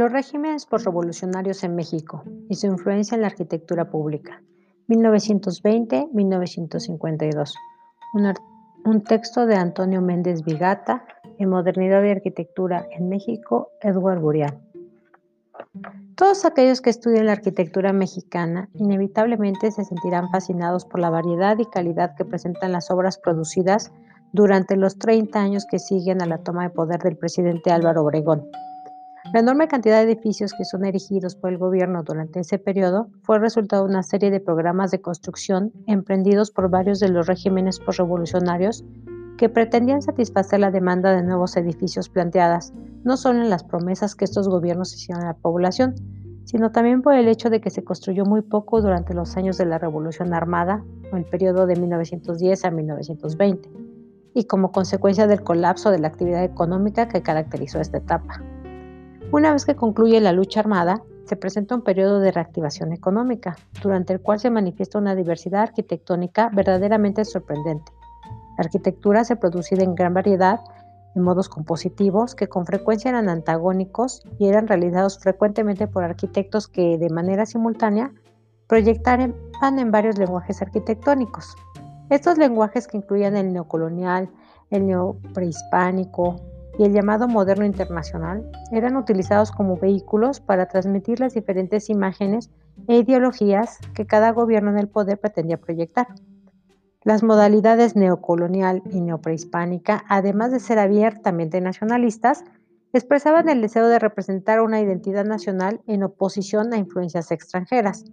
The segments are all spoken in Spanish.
Los regímenes postrevolucionarios en México y su influencia en la arquitectura pública. 1920-1952. Un, texto de Antonio Méndez Vigata en Modernidad y Arquitectura en México, Edward Burial. Todos aquellos que estudian la arquitectura mexicana inevitablemente se sentirán fascinados por la variedad y calidad que presentan las obras producidas durante los 30 años que siguen a la toma de poder del presidente Álvaro Obregón. La enorme cantidad de edificios que son erigidos por el gobierno durante ese periodo fue resultado de una serie de programas de construcción emprendidos por varios de los regímenes postrevolucionarios que pretendían satisfacer la demanda de nuevos edificios planteadas, no solo en las promesas que estos gobiernos hicieron a la población, sino también por el hecho de que se construyó muy poco durante los años de la Revolución Armada o el periodo de 1910 a 1920, y como consecuencia del colapso de la actividad económica que caracterizó esta etapa. Una vez que concluye la lucha armada, se presenta un periodo de reactivación económica, durante el cual se manifiesta una diversidad arquitectónica verdaderamente sorprendente. La arquitectura se producida en gran variedad de modos compositivos que con frecuencia eran antagónicos y eran realizados frecuentemente por arquitectos que de manera simultánea proyectaban en varios lenguajes arquitectónicos. Estos lenguajes que incluían el neocolonial, el neoprehispánico, y el llamado moderno internacional eran utilizados como vehículos para transmitir las diferentes imágenes e ideologías que cada gobierno en el poder pretendía proyectar. Las modalidades neocolonial y neoprehispánica, además de ser abiertamente nacionalistas, expresaban el deseo de representar una identidad nacional en oposición a influencias extranjeras.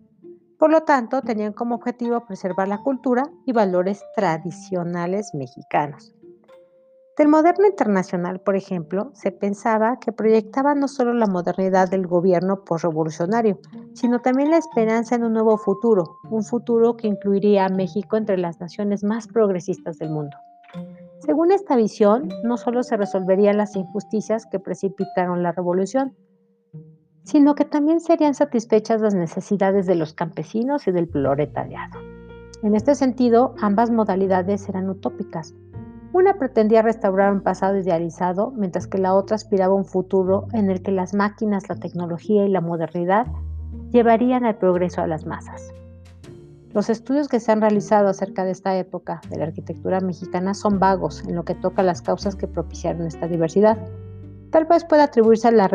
Por lo tanto, tenían como objetivo preservar la cultura y valores tradicionales mexicanos. Del moderno internacional, por ejemplo, se pensaba que proyectaba no solo la modernidad del gobierno postrevolucionario, sino también la esperanza en un nuevo futuro, un futuro que incluiría a México entre las naciones más progresistas del mundo. Según esta visión, no solo se resolverían las injusticias que precipitaron la revolución, sino que también serían satisfechas las necesidades de los campesinos y del proletariado. En este sentido, ambas modalidades eran utópicas, una pretendía restaurar un pasado idealizado, mientras que la otra aspiraba a un futuro en el que las máquinas, la tecnología y la modernidad llevarían el progreso a las masas. Los estudios que se han realizado acerca de esta época de la arquitectura mexicana son vagos en lo que toca a las causas que propiciaron esta diversidad. Tal vez pueda atribuirse a la,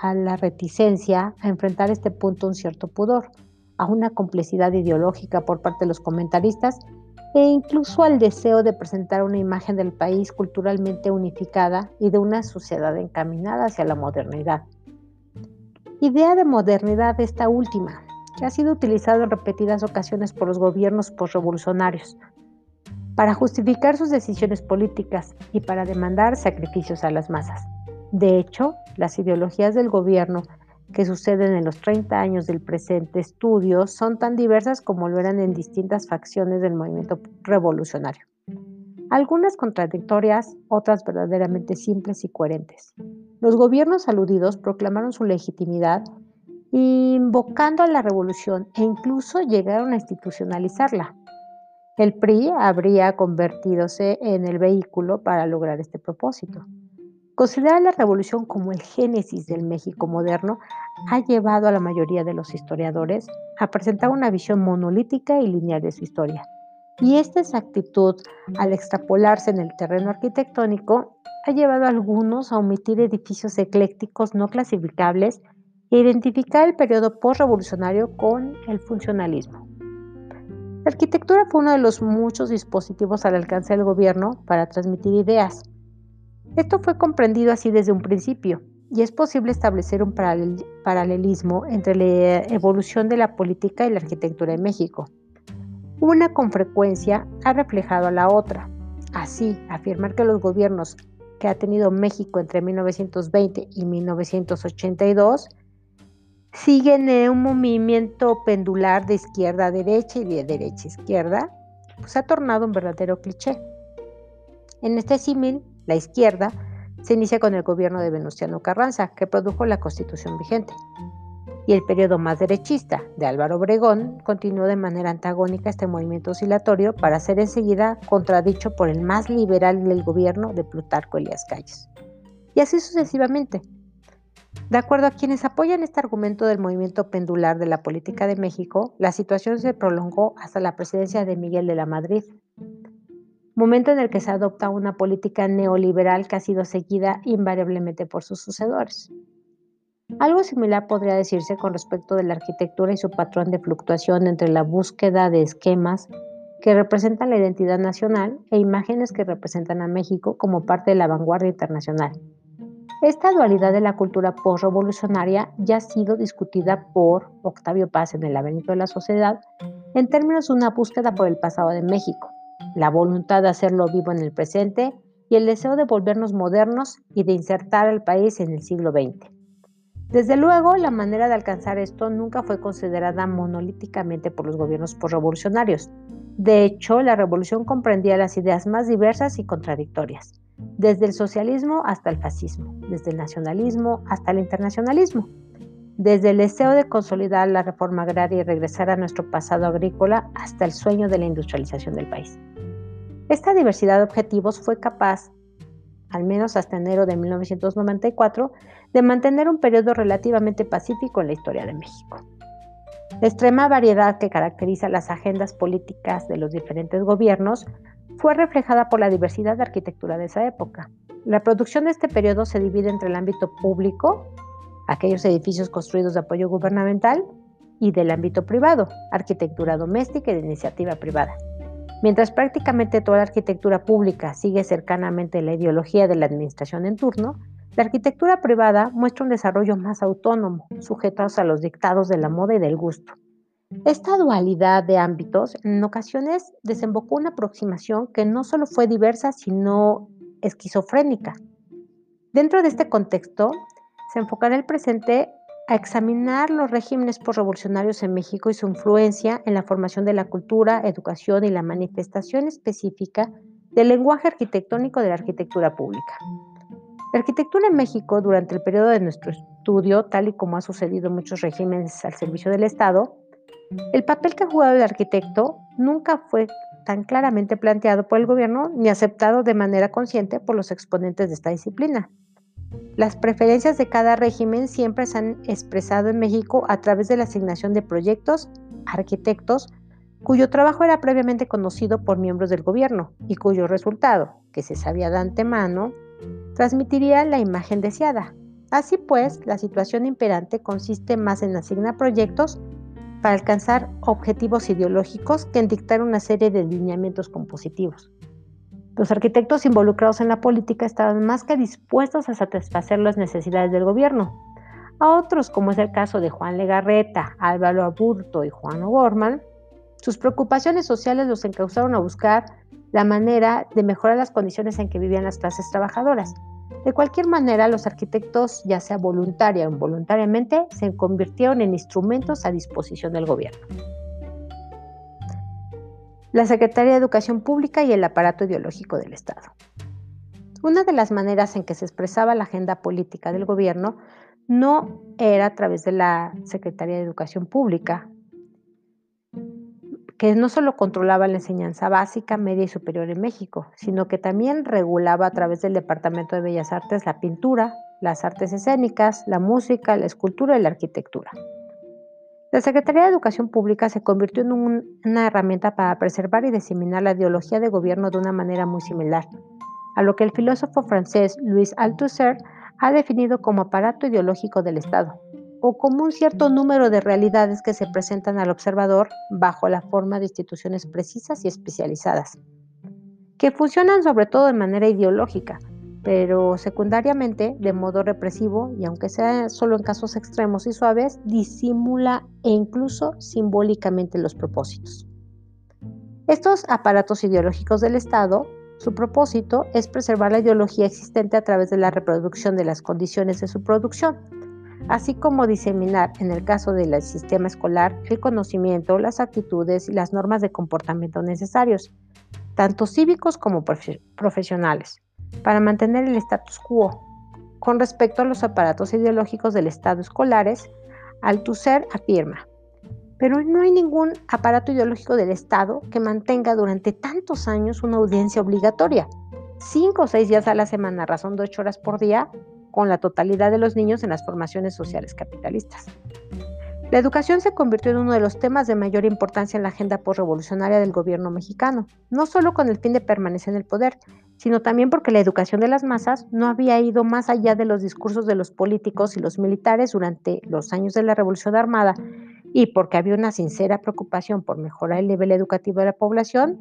a la reticencia a enfrentar este punto un cierto pudor, a una complejidad ideológica por parte de los comentaristas e incluso al deseo de presentar una imagen del país culturalmente unificada y de una sociedad encaminada hacia la modernidad. Idea de modernidad esta última, que ha sido utilizada en repetidas ocasiones por los gobiernos postrevolucionarios para justificar sus decisiones políticas y para demandar sacrificios a las masas. De hecho, las ideologías del gobierno que suceden en los 30 años del presente estudio son tan diversas como lo eran en distintas facciones del movimiento revolucionario. Algunas contradictorias, otras verdaderamente simples y coherentes. Los gobiernos aludidos proclamaron su legitimidad invocando a la revolución e incluso llegaron a institucionalizarla. El PRI habría convertidose en el vehículo para lograr este propósito. Considerar la revolución como el génesis del México moderno ha llevado a la mayoría de los historiadores a presentar una visión monolítica y lineal de su historia. Y esta exactitud, al extrapolarse en el terreno arquitectónico, ha llevado a algunos a omitir edificios eclécticos no clasificables e identificar el periodo postrevolucionario con el funcionalismo. La arquitectura fue uno de los muchos dispositivos al alcance del gobierno para transmitir ideas, esto fue comprendido así desde un principio y es posible establecer un paralelismo entre la evolución de la política y la arquitectura en México. Una con frecuencia ha reflejado a la otra. Así, afirmar que los gobiernos que ha tenido México entre 1920 y 1982 siguen en un movimiento pendular de izquierda a derecha y de derecha a izquierda, pues ha tornado un verdadero cliché. En este símil, la izquierda se inicia con el gobierno de Venustiano Carranza, que produjo la constitución vigente. Y el periodo más derechista de Álvaro Obregón continuó de manera antagónica este movimiento oscilatorio para ser enseguida contradicho por el más liberal del gobierno de Plutarco Elías Calles. Y así sucesivamente. De acuerdo a quienes apoyan este argumento del movimiento pendular de la política de México, la situación se prolongó hasta la presidencia de Miguel de la Madrid, momento en el que se adopta una política neoliberal que ha sido seguida invariablemente por sus sucedores. Algo similar podría decirse con respecto de la arquitectura y su patrón de fluctuación entre la búsqueda de esquemas que representan la identidad nacional e imágenes que representan a México como parte de la vanguardia internacional. Esta dualidad de la cultura postrevolucionaria ya ha sido discutida por Octavio Paz en El laberinto de la sociedad en términos de una búsqueda por el pasado de México, la voluntad de hacerlo vivo en el presente y el deseo de volvernos modernos y de insertar al país en el siglo XX. Desde luego, la manera de alcanzar esto nunca fue considerada monolíticamente por los gobiernos postrevolucionarios. De hecho, la revolución comprendía las ideas más diversas y contradictorias desde el socialismo hasta el fascismo, desde el nacionalismo hasta el internacionalismo, desde el deseo de consolidar la reforma agraria y regresar a nuestro pasado agrícola hasta el sueño de la industrialización del país. Esta diversidad de objetivos fue capaz, al menos hasta enero de 1994, de mantener un periodo relativamente pacífico en la historia de México. La extrema variedad que caracteriza las agendas políticas de los diferentes gobiernos fue reflejada por la diversidad de arquitectura de esa época. La producción de este periodo se divide entre el ámbito público, aquellos edificios construidos de apoyo gubernamental, y del ámbito privado, arquitectura doméstica y de iniciativa privada. Mientras prácticamente toda la arquitectura pública sigue cercanamente la ideología de la administración en turno, la arquitectura privada muestra un desarrollo más autónomo, sujetos a los dictados de la moda y del gusto. Esta dualidad de ámbitos en ocasiones desembocó una aproximación que no solo fue diversa, sino esquizofrénica. Dentro de este contexto, se enfocará el presente a examinar los regímenes postrevolucionarios en México y su influencia en la formación de la cultura, educación y la manifestación específica del lenguaje arquitectónico de la arquitectura pública. La arquitectura en México durante el periodo de nuestro estudio, tal y como ha sucedido en muchos regímenes al servicio del Estado, el papel que ha jugado el arquitecto nunca fue tan claramente planteado por el gobierno ni aceptado de manera consciente por los exponentes de esta disciplina. Las preferencias de cada régimen siempre se han expresado en México a través de la asignación de proyectos, arquitectos, cuyo trabajo era previamente conocido por miembros del gobierno y cuyo resultado, que se sabía de antemano, transmitiría la imagen deseada. Así pues, la situación imperante consiste más en asignar proyectos para alcanzar objetivos ideológicos que en dictar una serie de lineamientos compositivos. Los arquitectos involucrados en la política estaban más que dispuestos a satisfacer las necesidades del gobierno. A otros, como es el caso de Juan Legarreta, Álvaro Aburto y Juan O'Gorman, sus preocupaciones sociales los encauzaron a buscar la manera de mejorar las condiciones en que vivían las clases trabajadoras, de cualquier manera, los arquitectos, ya sea voluntaria o involuntariamente, se convirtieron en instrumentos a disposición del gobierno. La Secretaría de Educación Pública y el aparato ideológico del Estado. Una de las maneras en que se expresaba la agenda política del gobierno no era a través de la Secretaría de Educación Pública, que no solo controlaba la enseñanza básica, media y superior en México, sino que también regulaba a través del Departamento de Bellas Artes la pintura, las artes escénicas, la música, la escultura y la arquitectura. La Secretaría de Educación Pública se convirtió en una herramienta para preservar y diseminar la ideología de gobierno de una manera muy similar, a lo que el filósofo francés Louis Althusser ha definido como aparato ideológico del Estado, o como un cierto número de realidades que se presentan al observador bajo la forma de instituciones precisas y especializadas, que funcionan sobre todo de manera ideológica, pero secundariamente de modo represivo y aunque sea solo en casos extremos y suaves, disimula e incluso simbólicamente los propósitos. Estos aparatos ideológicos del Estado, su propósito es preservar la ideología existente a través de la reproducción de las condiciones de su producción, así como diseminar, en el caso del sistema escolar, el conocimiento, las actitudes y las normas de comportamiento necesarios, tanto cívicos como profesionales, para mantener el status quo. Con respecto a los aparatos ideológicos del Estado escolares, Althusser afirma, pero no hay ningún aparato ideológico del Estado que mantenga durante tantos años una audiencia obligatoria, cinco o seis días a la semana, razón de ocho horas por día, con la totalidad de los niños en las formaciones sociales capitalistas. La educación se convirtió en uno de los temas de mayor importancia en la agenda postrevolucionaria del gobierno mexicano, no solo con el fin de permanecer en el poder, sino también porque la educación de las masas no había ido más allá de los discursos de los políticos y los militares durante los años de la Revolución Armada y porque había una sincera preocupación por mejorar el nivel educativo de la población,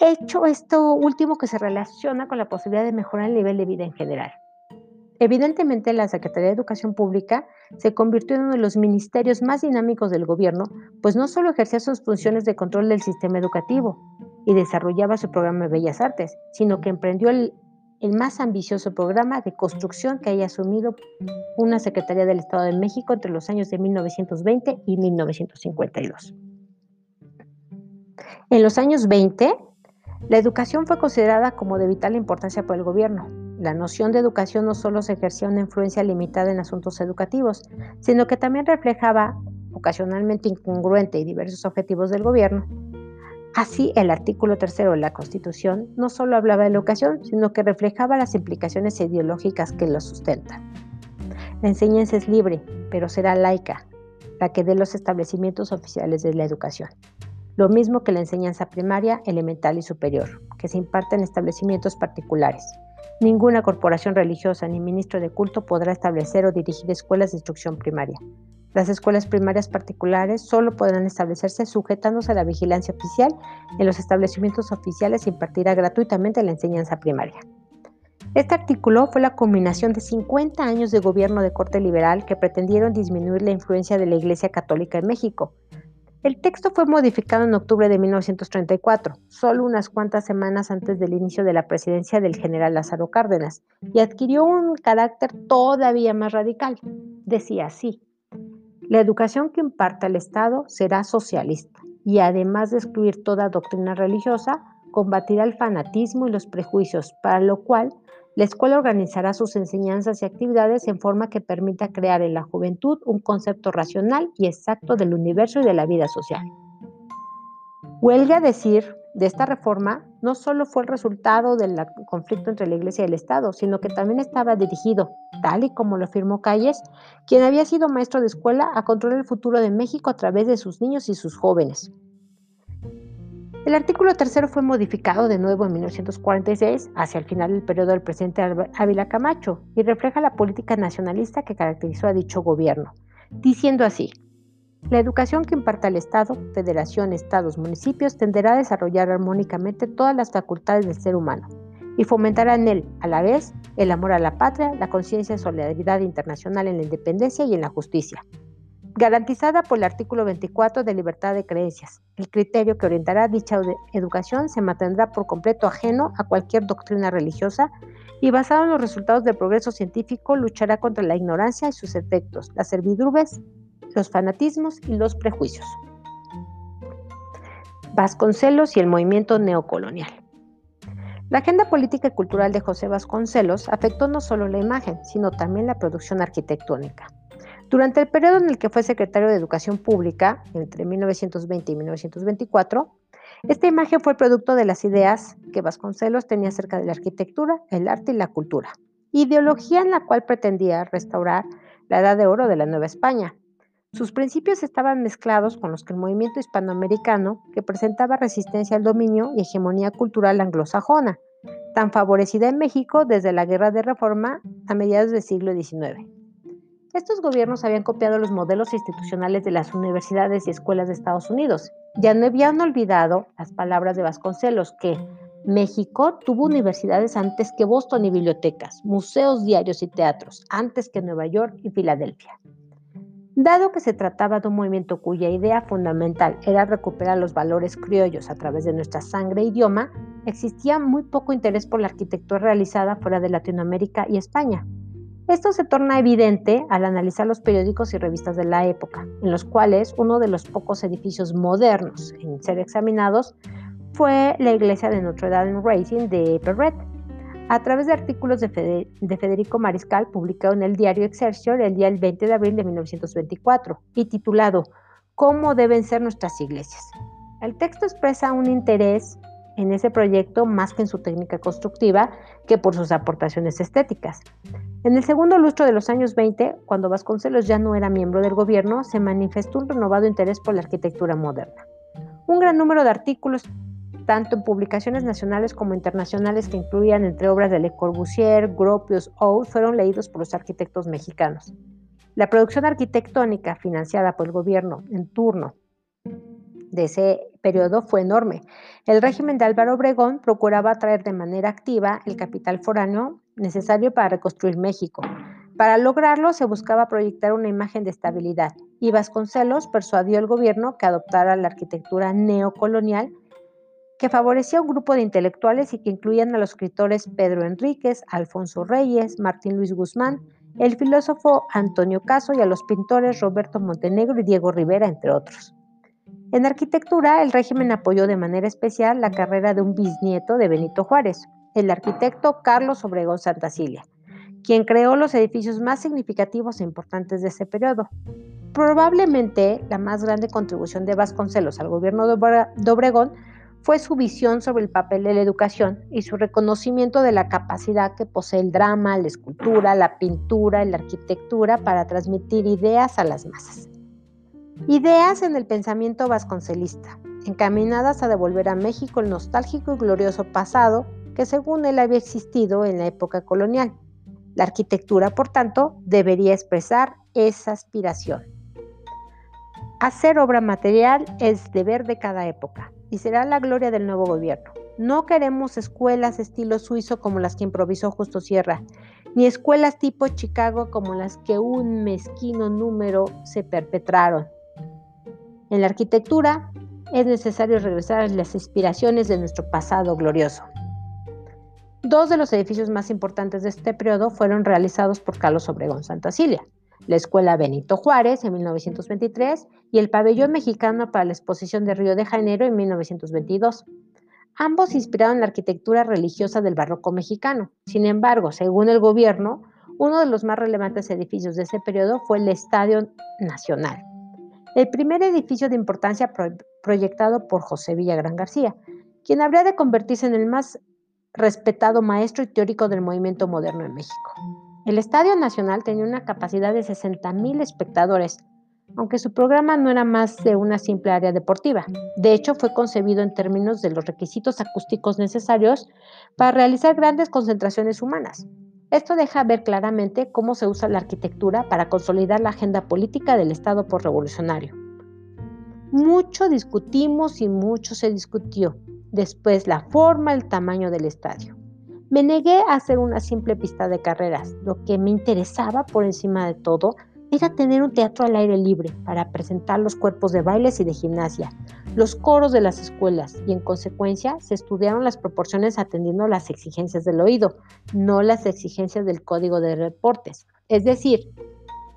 hecho esto último que se relaciona con la posibilidad de mejorar el nivel de vida en general. Evidentemente, la Secretaría de Educación Pública se convirtió en uno de los ministerios más dinámicos del gobierno, pues no solo ejercía sus funciones de control del sistema educativo y desarrollaba su programa de Bellas Artes, sino que emprendió el, más ambicioso programa de construcción que haya asumido una Secretaría del Estado de México entre los años de 1920 y 1952. En los años 20, la educación fue considerada como de vital importancia por el gobierno, la noción de educación no solo se ejercía una influencia limitada en asuntos educativos, sino que también reflejaba, ocasionalmente incongruente y diversos objetivos del gobierno. Así, el artículo tercero de la Constitución no solo hablaba de educación, sino que reflejaba las implicaciones ideológicas que lo sustentan. La enseñanza es libre, pero será laica, la que dé los establecimientos oficiales de la educación. Lo mismo que la enseñanza primaria, elemental y superior, que se imparte en establecimientos particulares. Ninguna corporación religiosa ni ministro de culto podrá establecer o dirigir escuelas de instrucción primaria. Las escuelas primarias particulares solo podrán establecerse sujetándose a la vigilancia oficial en los establecimientos oficiales y impartirá gratuitamente la enseñanza primaria. Este artículo fue la culminación de 50 años de gobierno de corte liberal que pretendieron disminuir la influencia de la Iglesia Católica en México, el texto fue modificado en octubre de 1934, solo unas cuantas semanas antes del inicio de la presidencia del general Lázaro Cárdenas, y adquirió un carácter todavía más radical. Decía así, la educación que imparta el Estado será socialista y además de excluir toda doctrina religiosa, combatirá el fanatismo y los prejuicios, para lo cual la escuela organizará sus enseñanzas y actividades en forma que permita crear en la juventud un concepto racional y exacto del universo y de la vida social. Huelga decir de esta reforma no solo fue el resultado del conflicto entre la Iglesia y el Estado, sino que también estaba dirigido, tal y como lo afirmó Calles, quien había sido maestro de escuela, a controlar el futuro de México a través de sus niños y sus jóvenes. El artículo tercero fue modificado de nuevo en 1946, hacia el final del periodo del presidente Ávila Camacho, y refleja la política nacionalista que caracterizó a dicho gobierno, diciendo así, la educación que imparta el Estado, Federación, Estados, municipios tenderá a desarrollar armónicamente todas las facultades del ser humano y fomentará en él, a la vez, el amor a la patria, la conciencia de solidaridad internacional en la independencia y en la justicia, garantizada por el artículo 24 de libertad de creencias. El criterio que orientará dicha educación se mantendrá por completo ajeno a cualquier doctrina religiosa y basado en los resultados del progreso científico luchará contra la ignorancia y sus efectos, las servidumbres, los fanatismos y los prejuicios. Vasconcelos y el movimiento neocolonial. La agenda política y cultural de José Vasconcelos afectó no solo la imagen, sino también la producción arquitectónica. Durante el periodo en el que fue secretario de Educación Pública, entre 1920 y 1924, esta imagen fue producto de las ideas que Vasconcelos tenía acerca de la arquitectura, el arte y la cultura, ideología en la cual pretendía restaurar la edad de oro de la Nueva España. Sus principios estaban mezclados con los que el movimiento hispanoamericano, que presentaba resistencia al dominio y hegemonía cultural anglosajona, tan favorecida en México desde la Guerra de Reforma a mediados del siglo XIX. Estos gobiernos habían copiado los modelos institucionales de las universidades y escuelas de Estados Unidos. Ya no habían olvidado las palabras de Vasconcelos que México tuvo universidades antes que Boston y bibliotecas, museos, diarios y teatros, antes que Nueva York y Filadelfia. Dado que se trataba de un movimiento cuya idea fundamental era recuperar los valores criollos a través de nuestra sangre e idioma, existía muy poco interés por la arquitectura realizada fuera de Latinoamérica y España. Esto se torna evidente al analizar los periódicos y revistas de la época, en los cuales uno de los pocos edificios modernos en ser examinados fue la iglesia de Notre Dame Racing de Perret. A través de artículos de, Federico Mariscal publicado en el diario Excelsior el día 20 de abril de 1924 y titulado ¿Cómo deben ser nuestras iglesias? El texto expresa un interés en ese proyecto más que en su técnica constructiva que por sus aportaciones estéticas. En el segundo lustro de los años 20, cuando Vasconcelos ya no era miembro del gobierno, se manifestó un renovado interés por la arquitectura moderna. Un gran número de artículos, tanto en publicaciones nacionales como internacionales que incluían entre obras de Le Corbusier, Gropius, O, fueron leídos por los arquitectos mexicanos. La producción arquitectónica financiada por el gobierno en turno de ese periodo fue enorme. El régimen de Álvaro Obregón procuraba atraer de manera activa el capital foráneo necesario para reconstruir México. Para lograrlo se buscaba proyectar una imagen de estabilidad y Vasconcelos persuadió al gobierno que adoptara la arquitectura neocolonial que favorecía a un grupo de intelectuales y que incluían a los escritores Pedro Enríquez, Alfonso Reyes, Martín Luis Guzmán, el filósofo Antonio Caso y a los pintores Roberto Montenegro y Diego Rivera, entre otros. En arquitectura, el régimen apoyó de manera especial la carrera de un bisnieto de Benito Juárez, el arquitecto Carlos Obregón Santacilia, quien creó los edificios más significativos e importantes de ese periodo. Probablemente la más grande contribución de Vasconcelos al gobierno de Obregón fue su visión sobre el papel de la educación y su reconocimiento de la capacidad que posee el drama, la escultura, la pintura y la arquitectura para transmitir ideas a las masas. Ideas en el pensamiento vasconcelista, encaminadas a devolver a México el nostálgico y glorioso pasado que según él había existido en la época colonial. La arquitectura, por tanto, debería expresar esa aspiración. Hacer obra material es deber de cada época será la gloria del nuevo gobierno. No queremos escuelas estilo suizo como las que improvisó Justo Sierra, ni escuelas tipo Chicago como las que un mezquino número se perpetraron. En la arquitectura es necesario regresar a las inspiraciones de nuestro pasado glorioso. Dos de los edificios más importantes de este periodo fueron realizados por Carlos Obregón Santacilia, la Escuela Benito Juárez en 1923 y el Pabellón Mexicano para la Exposición de Río de Janeiro en 1922. Ambos inspiraron la arquitectura religiosa del barroco mexicano. Sin embargo, según el gobierno, uno de los más relevantes edificios de ese periodo fue el Estadio Nacional, el primer edificio de importancia proyectado por José Villagrán García, quien habría de convertirse en el más respetado maestro y teórico del movimiento moderno en México. El Estadio Nacional tenía una capacidad de 60.000 espectadores, aunque su programa no era más de una simple área deportiva. De hecho, fue concebido en términos de los requisitos acústicos necesarios para realizar grandes concentraciones humanas. Esto deja ver claramente cómo se usa la arquitectura para consolidar la agenda política del Estado por revolucionario. Mucho discutimos y mucho se discutió. Después la forma, el tamaño del estadio. Me negué a hacer una simple pista de carreras. Lo que me interesaba por encima de todo era tener un teatro al aire libre para presentar los cuerpos de bailes y de gimnasia, los coros de las escuelas y en consecuencia se estudiaron las proporciones atendiendo las exigencias del oído, no las exigencias del código de reportes. Es decir,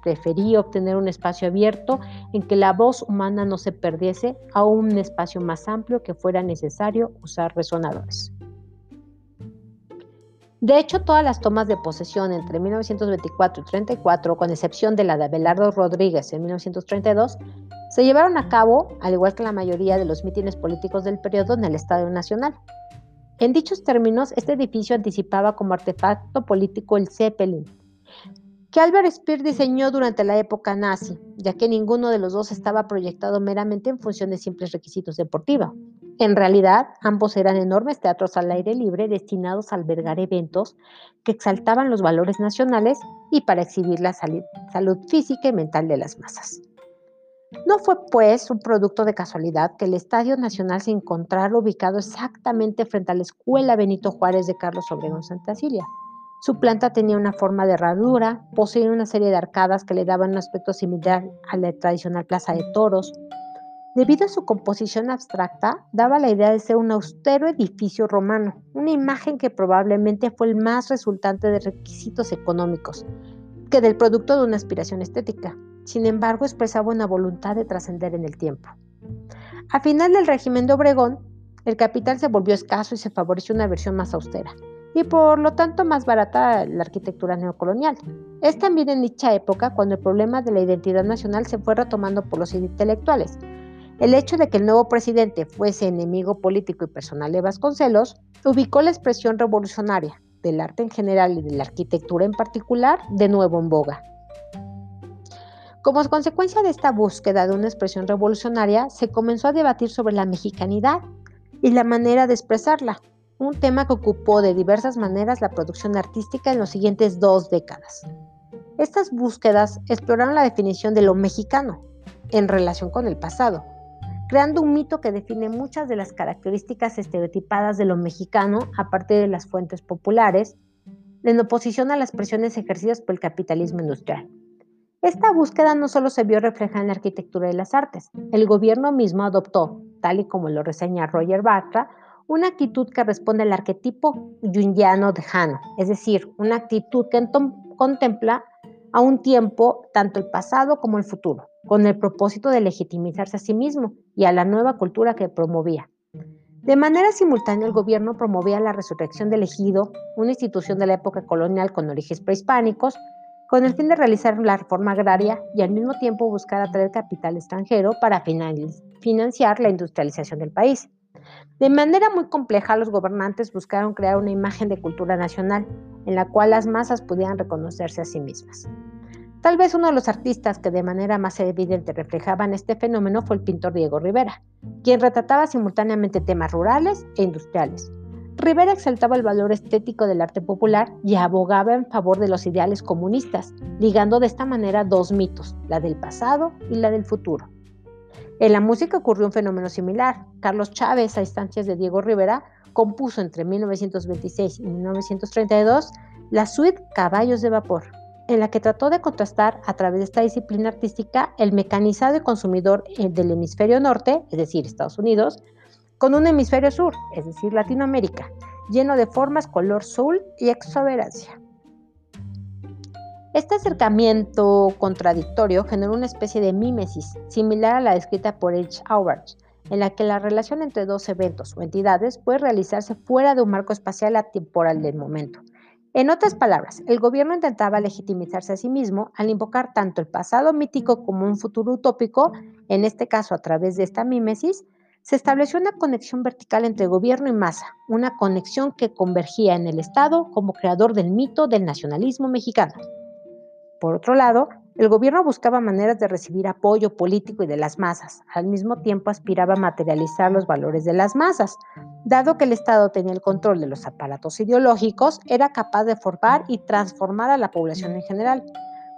preferí obtener un espacio abierto en que la voz humana no se perdiese a un espacio más amplio que fuera necesario usar resonadores. De hecho, todas las tomas de posesión entre 1924 y 34, con excepción de la de Abelardo Rodríguez en 1932, se llevaron a cabo, al igual que la mayoría de los mítines políticos del periodo, en el Estadio Nacional. En dichos términos, este edificio anticipaba como artefacto político el Zeppelin, que Albert Speer diseñó durante la época nazi, ya que ninguno de los dos estaba proyectado meramente en función de simples requisitos deportivos. En realidad, ambos eran enormes teatros al aire libre destinados a albergar eventos que exaltaban los valores nacionales y para exhibir la salud física y mental de las masas. No fue pues un producto de casualidad que el Estadio Nacional se encontrara ubicado exactamente frente a la Escuela Benito Juárez de Carlos Obregón Santa Cilia. Su planta tenía una forma de herradura, poseía una serie de arcadas que le daban un aspecto similar a la tradicional plaza de toros. Debido a su composición abstracta, daba la idea de ser un austero edificio romano, una imagen que probablemente fue el más resultante de requisitos económicos que del producto de una aspiración estética. Sin embargo, expresaba una voluntad de trascender en el tiempo. A final del régimen de Obregón, el capital se volvió escaso y se favoreció una versión más austera y por lo tanto más barata la arquitectura neocolonial. Es también en dicha época cuando el problema de la identidad nacional se fue retomando por los intelectuales. El hecho de que el nuevo presidente fuese enemigo político y personal de Vasconcelos ubicó la expresión revolucionaria, del arte en general y de la arquitectura en particular de nuevo en boga. Como consecuencia de esta búsqueda de una expresión revolucionaria, se comenzó a debatir sobre la mexicanidad y la manera de expresarla, un tema que ocupó de diversas maneras la producción artística en los siguientes dos décadas. Estas búsquedas exploraron la definición de lo mexicano en relación con el pasado, creando un mito que define muchas de las características estereotipadas de lo mexicano a partir de las fuentes populares, en oposición a las presiones ejercidas por el capitalismo industrial. Esta búsqueda no solo se vio reflejada en la arquitectura y las artes, el gobierno mismo adoptó, tal y como lo reseña Roger Bartra, una actitud que responde al arquetipo jungiano de Jano, es decir, una actitud que contempla a un tiempo tanto el pasado como el futuro, con el propósito de legitimizarse a sí mismo y a la nueva cultura que promovía. De manera simultánea, el gobierno promovía la resurrección del ejido, una institución de la época colonial con orígenes prehispánicos, con el fin de realizar la reforma agraria y al mismo tiempo buscar atraer capital extranjero para financiar la industrialización del país. De manera muy compleja, los gobernantes buscaron crear una imagen de cultura nacional en la cual las masas pudieran reconocerse a sí mismas. Tal vez uno de los artistas que de manera más evidente reflejaban este fenómeno fue el pintor Diego Rivera, quien retrataba simultáneamente temas rurales e industriales. Rivera exaltaba el valor estético del arte popular y abogaba en favor de los ideales comunistas, ligando de esta manera dos mitos, la del pasado y la del futuro. En la música ocurrió un fenómeno similar. Carlos Chávez, a instancias de Diego Rivera, compuso entre 1926 y 1932 la suite Caballos de Vapor, en la que trató de contrastar a través de esta disciplina artística el mecanizado y consumidor eh, del hemisferio norte, es decir, Estados Unidos, con un hemisferio sur, es decir, Latinoamérica, lleno de formas, color, soul y exuberancia. Este acercamiento contradictorio generó una especie de mímesis similar a la descrita por H. Auerbach, en la que la relación entre dos eventos o entidades puede realizarse fuera de un marco espacial atemporal del momento. En otras palabras, el gobierno intentaba legitimizarse a sí mismo al invocar tanto el pasado mítico como un futuro utópico, en este caso a través de esta mímesis, se estableció una conexión vertical entre gobierno y masa, una conexión que convergía en el Estado como creador del mito del nacionalismo mexicano. Por otro lado, el gobierno buscaba maneras de recibir apoyo político y de las masas. Al mismo tiempo aspiraba a materializar los valores de las masas. Dado que el Estado tenía el control de los aparatos ideológicos, era capaz de formar y transformar a la población en general.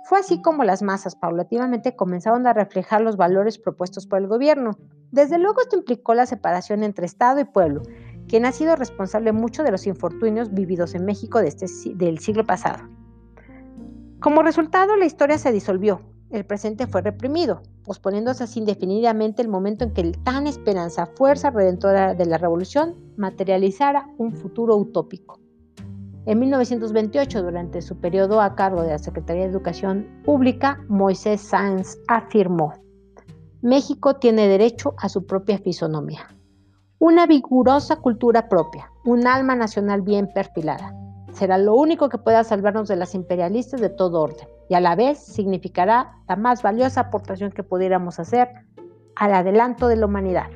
Fue así como las masas paulatinamente comenzaron a reflejar los valores propuestos por el gobierno. Desde luego esto implicó la separación entre Estado y pueblo, quien ha sido responsable mucho de los infortunios vividos en México este del siglo pasado. Como resultado, la historia se disolvió, el presente fue reprimido, posponiéndose así indefinidamente el momento en que el tan esperanza fuerza redentora de la revolución materializara un futuro utópico. En 1928, durante su periodo a cargo de la Secretaría de Educación Pública, Moisés Sáenz afirmó, México tiene derecho a su propia fisonomía, una vigorosa cultura propia, un alma nacional bien perfilada, será lo único que pueda salvarnos de las imperialistas de todo orden y a la vez significará la más valiosa aportación que pudiéramos hacer al adelanto de la humanidad.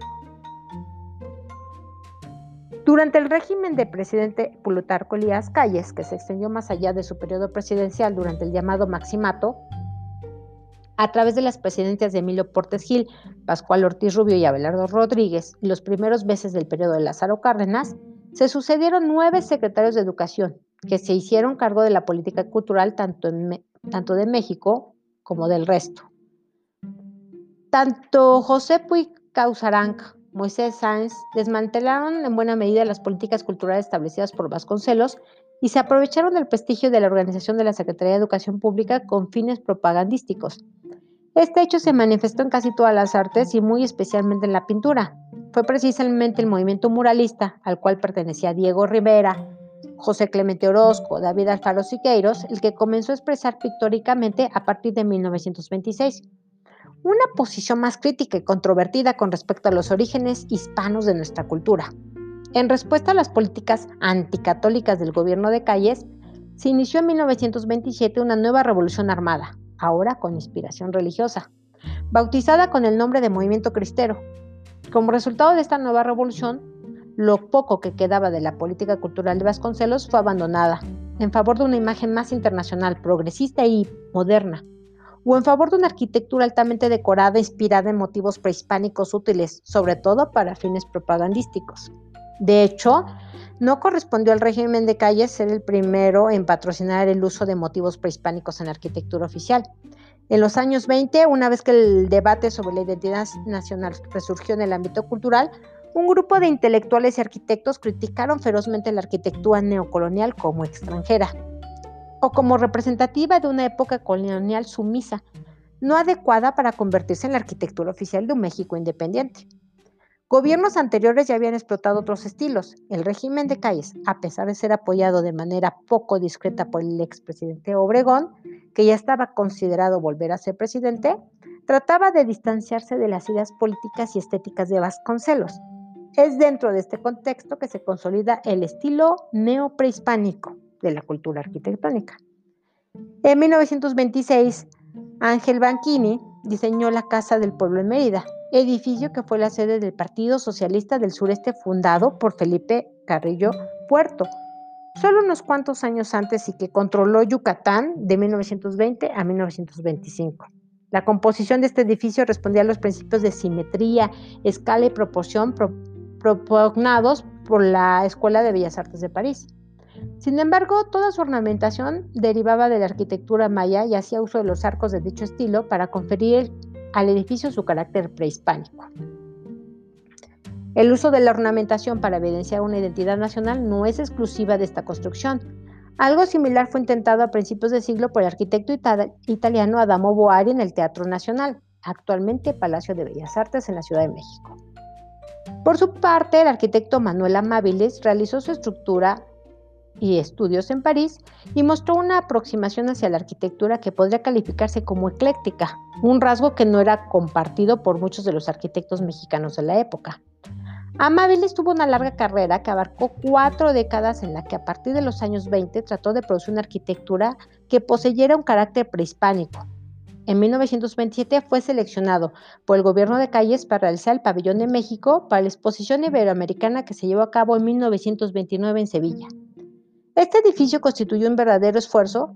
Durante el régimen del presidente Plutarco Elías Calles, que se extendió más allá de su periodo presidencial durante el llamado Maximato, a través de las presidencias de Emilio Portes Gil, Pascual Ortiz Rubio y Abelardo Rodríguez y los primeros meses del periodo de Lázaro Cárdenas, se sucedieron nueve secretarios de educación que se hicieron cargo de la política cultural tanto, tanto de México como del resto. Tanto José Puig Causaranc, Moisés Sáenz desmantelaron en buena medida las políticas culturales establecidas por Vasconcelos y se aprovecharon del prestigio de la organización de la Secretaría de Educación Pública con fines propagandísticos. Este hecho se manifestó en casi todas las artes y muy especialmente en la pintura. Fue precisamente el movimiento muralista, al cual pertenecía Diego Rivera, José Clemente Orozco, David Alfaro Siqueiros, el que comenzó a expresar pictóricamente a partir de 1926 una posición más crítica y controvertida con respecto a los orígenes hispanos de nuestra cultura. En respuesta a las políticas anticatólicas del gobierno de Calles, se inició en 1927 una nueva revolución armada, ahora con inspiración religiosa, bautizada con el nombre de Movimiento Cristero, como resultado de esta nueva revolución, lo poco que quedaba de la política cultural de Vasconcelos fue abandonada en favor de una imagen más internacional, progresista y moderna, o en favor de una arquitectura altamente decorada inspirada en motivos prehispánicos útiles, sobre todo para fines propagandísticos. De hecho, no correspondió al régimen de Calles ser el primero en patrocinar el uso de motivos prehispánicos en la arquitectura oficial. En los años 20, una vez que el debate sobre la identidad nacional resurgió en el ámbito cultural, un grupo de intelectuales y arquitectos criticaron ferozmente la arquitectura neocolonial como extranjera o como representativa de una época colonial sumisa, no adecuada para convertirse en la arquitectura oficial de un México independiente. Gobiernos anteriores ya habían explotado otros estilos. El régimen de Calles, a pesar de ser apoyado de manera poco discreta por el expresidente Obregón, que ya estaba considerado volver a ser presidente, trataba de distanciarse de las ideas políticas y estéticas de Vasconcelos, es dentro de este contexto que se consolida el estilo neoprehispánico de la cultura arquitectónica. En 1926, Ángel Banchini diseñó la Casa del Pueblo en Mérida, edificio que fue la sede del Partido Socialista del Sureste fundado por Felipe Carrillo Puerto, solo unos cuantos años antes y que controló Yucatán de 1920 a 1925. La composición de este edificio respondía a los principios de simetría, escala y proporción propugnados por la Escuela de Bellas Artes de París. Sin embargo, toda su ornamentación derivaba de la arquitectura maya y hacía uso de los arcos de dicho estilo para conferir al edificio su carácter prehispánico. El uso de la ornamentación para evidenciar una identidad nacional no es exclusiva de esta construcción. Algo similar fue intentado a principios de siglo por el arquitecto italiano Adamo Boari en el Teatro Nacional, actualmente Palacio de Bellas Artes en la Ciudad de México. Por su parte, el arquitecto Manuel Amabilis realizó su estructura y estudios en París y mostró una aproximación hacia la arquitectura que podría calificarse como ecléctica, un rasgo que no era compartido por muchos de los arquitectos mexicanos de la época. Amabilis tuvo una larga carrera que abarcó cuatro décadas en la que a partir de los años 20 trató de producir una arquitectura que poseyera un carácter prehispánico, en 1927 fue seleccionado por el gobierno de Calles para realizar el pabellón de México para la exposición iberoamericana que se llevó a cabo en 1929 en Sevilla. Este edificio constituyó un verdadero esfuerzo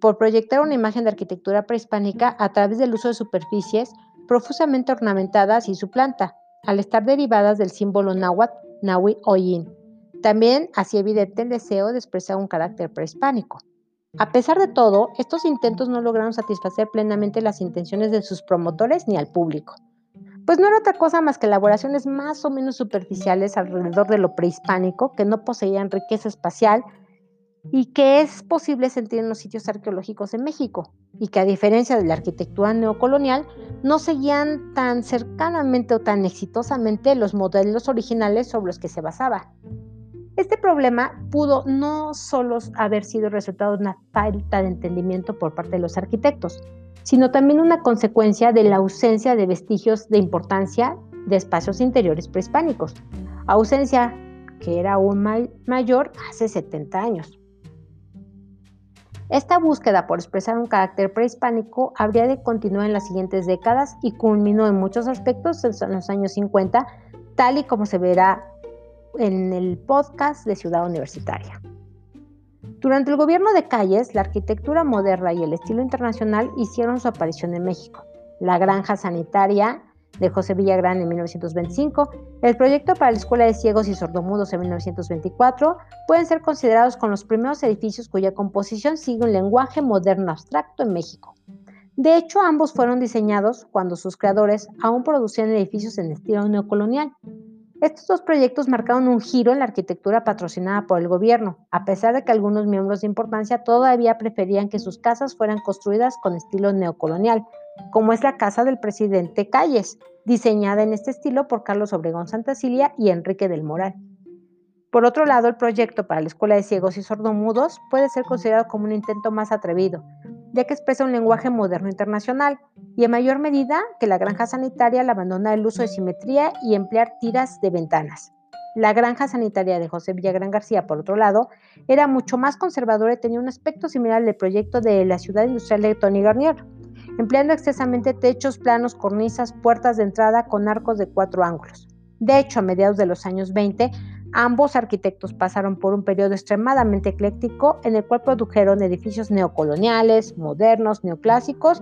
por proyectar una imagen de arquitectura prehispánica a través del uso de superficies profusamente ornamentadas y su planta, al estar derivadas del símbolo náhuatl Nahui Oyin. También hacía evidente el deseo de expresar un carácter prehispánico. A pesar de todo, estos intentos no lograron satisfacer plenamente las intenciones de sus promotores ni al público, pues no era otra cosa más que elaboraciones más o menos superficiales alrededor de lo prehispánico que no poseían riqueza espacial y que es posible sentir en los sitios arqueológicos en México, y que a diferencia de la arquitectura neocolonial, no seguían tan cercanamente o tan exitosamente los modelos originales sobre los que se basaba. Este problema pudo no solo haber sido resultado de una falta de entendimiento por parte de los arquitectos, sino también una consecuencia de la ausencia de vestigios de importancia de espacios interiores prehispánicos, ausencia que era aún mayor hace 70 años. Esta búsqueda por expresar un carácter prehispánico habría de continuar en las siguientes décadas y culminó en muchos aspectos en los años 50, tal y como se verá en el podcast de Ciudad Universitaria. Durante el gobierno de Calles, la arquitectura moderna y el estilo internacional hicieron su aparición en México. La granja sanitaria de José Villagrán en 1925, el proyecto para la Escuela de Ciegos y Sordomudos en 1924, pueden ser considerados con los primeros edificios cuya composición sigue un lenguaje moderno abstracto en México. De hecho, ambos fueron diseñados cuando sus creadores aún producían edificios en estilo neocolonial, estos dos proyectos marcaron un giro en la arquitectura patrocinada por el gobierno, a pesar de que algunos miembros de importancia todavía preferían que sus casas fueran construidas con estilo neocolonial, como es la casa del presidente Calles, diseñada en este estilo por Carlos Obregón Santacilia y Enrique del Moral. Por otro lado, el proyecto para la Escuela de Ciegos y Sordomudos puede ser considerado como un intento más atrevido, ya que expresa un lenguaje moderno internacional y en mayor medida que la granja sanitaria al abandonar el uso de simetría y emplear tiras de ventanas. La granja sanitaria de José Villagrán García, por otro lado, era mucho más conservadora y tenía un aspecto similar al proyecto de la ciudad industrial de Tony Garnier, empleando excesamente techos planos, cornisas, puertas de entrada con arcos de cuatro ángulos. De hecho, a mediados de los años 20, Ambos arquitectos pasaron por un periodo extremadamente ecléctico en el cual produjeron edificios neocoloniales, modernos, neoclásicos